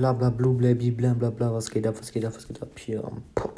bla bla blu bla bla bla bla was geht ab, was geht ab, was geht ab hier am Podcasten.